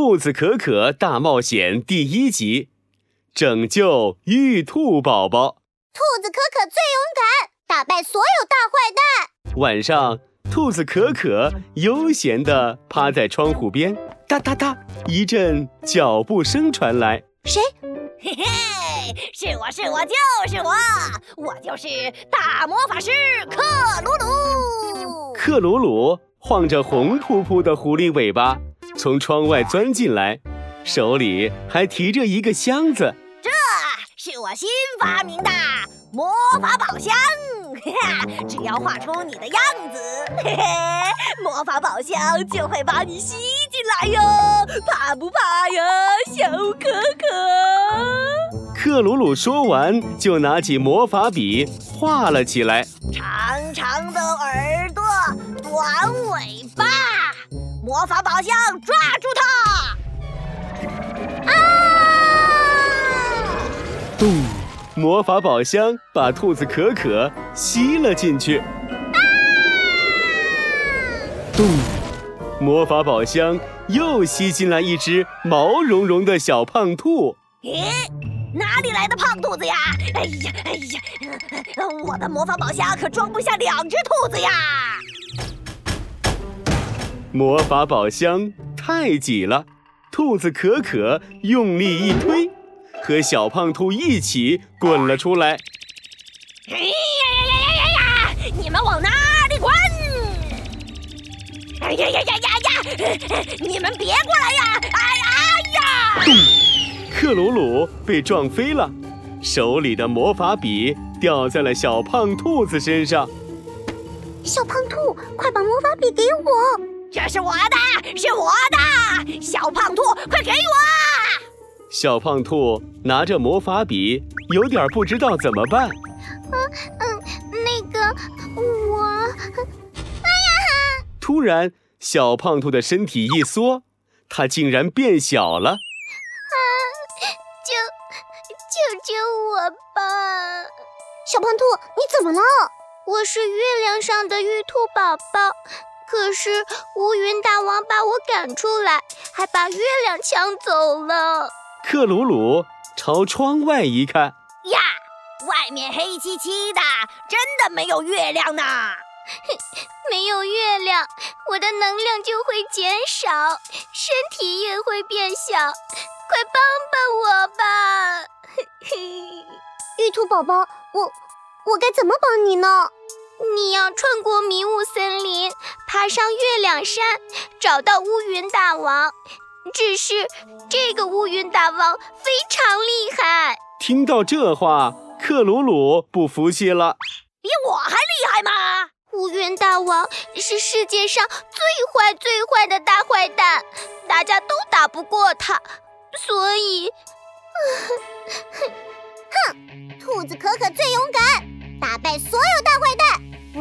兔子可可大冒险第一集，拯救玉兔宝宝。兔子可可最勇敢，打败所有大坏蛋。晚上，兔子可可悠闲地趴在窗户边，哒哒哒，一阵脚步声传来。谁？嘿嘿，是我是我就是我，我就是大魔法师克鲁鲁。克鲁鲁晃着红扑扑的狐狸尾巴，从窗外钻进来，手里还提着一个箱子。这是我新发明的魔法宝箱，只要画出你的样子，嘿嘿，魔法宝箱就会把你吸进来哟，怕不怕呀，小可可？克鲁鲁说完，就拿起魔法笔画了起来。长长的耳朵，短尾巴，魔法宝箱抓住它！啊！咚！魔法宝箱把兔子可可吸了进去。啊！咚！魔法宝箱又吸进来一只毛茸茸的小胖兔。咦？哪里来的胖兔子呀？哎呀哎呀！我的魔法宝箱可装不下两只兔子呀！魔法宝箱太挤了，兔子可可用力一推，和小胖兔一起滚了出来。哎呀呀呀呀呀呀！你们往哪里滚？哎呀呀呀呀呀！你们别过来呀！哎哎呀！克鲁鲁被撞飞了，手里的魔法笔掉在了小胖兔子身上。小胖兔，快把魔法笔给我！这是我的，是我的！小胖兔，快给我！小胖兔拿着魔法笔，有点不知道怎么办。嗯嗯，那个我……哎呀！突然，小胖兔的身体一缩，它竟然变小了。啊！救救救我吧，小胖兔，你怎么了？我是月亮上的玉兔宝宝，可是乌云大王把我赶出来，还把月亮抢走了。克鲁鲁朝窗外一看，呀，外面黑漆漆的，真的没有月亮呢。没有月亮，我的能量就会减少，身体也会变小，快帮帮我吧！玉兔宝宝，我我该怎么帮你呢？你要穿过迷雾森林，爬上月亮山，找到乌云大王。只是这个乌云大王非常厉害。听到这话，克鲁鲁不服气了。比我还厉害吗？乌云大王是世界上最坏最坏的大坏蛋，大家都打不过他，所以。哼，哼兔子可可最勇敢，打败所有大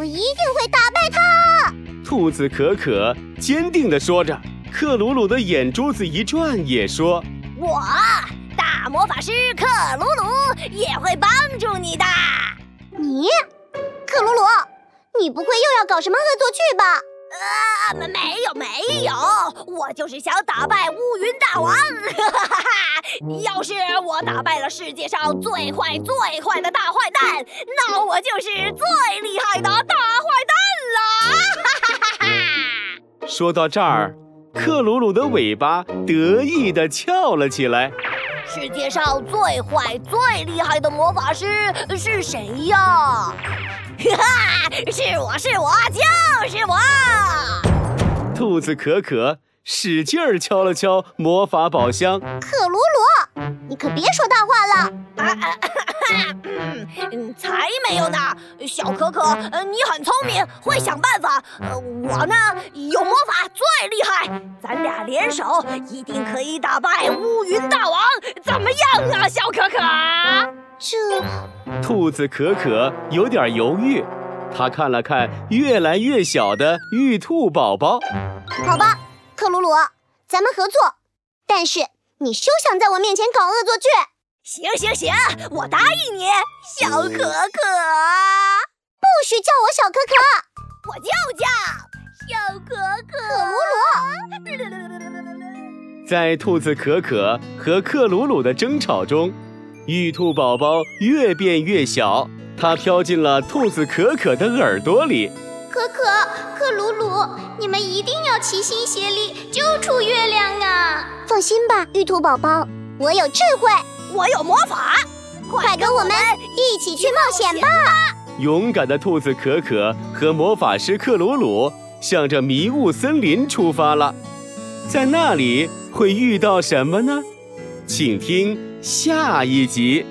一定会打败他。兔子可可坚定地说着，克鲁鲁的眼珠子一转，也说：“我大魔法师克鲁鲁也会帮助你的。”你，克鲁鲁，你不会又要搞什么恶作剧吧？啊，没没有没有，我就是想打败乌云大王。哈哈哈哈要是我打败了世界上最坏最坏的大坏蛋，那我就是最厉害的大坏蛋了。哈哈哈哈说到这儿，克鲁鲁的尾巴得意地翘了起来。世界上最坏最厉害的魔法师是谁呀？哈哈，是我是我就是我。兔子可可使劲儿敲了敲魔法宝箱。克鲁鲁，你可别说大话了。嗯，才没有呢。小可可，你很聪明，会想办法。我呢，有魔法最厉害，咱俩联手一定可以打败乌云大王。怎么样啊，小可可？这……兔子可可有点犹豫。他看了看越来越小的玉兔宝宝，好吧，克鲁鲁，咱们合作。但是你休想在我面前搞恶作剧。行行行，我答应你，小可可。不许叫我小可可，我就叫小可可。克鲁鲁，在兔子可可和克鲁鲁的争吵中，玉兔宝宝越变越小，它飘进了兔子可可的耳朵里。可可、克鲁鲁，你们一定要齐心协力救出月亮啊！放心吧，玉兔宝宝，我有智慧，我有魔法，快跟我们一起去冒险吧！勇敢的兔子可可和魔法师克鲁鲁向着迷雾森林出发了，在那里会遇到什么呢？请听下一集。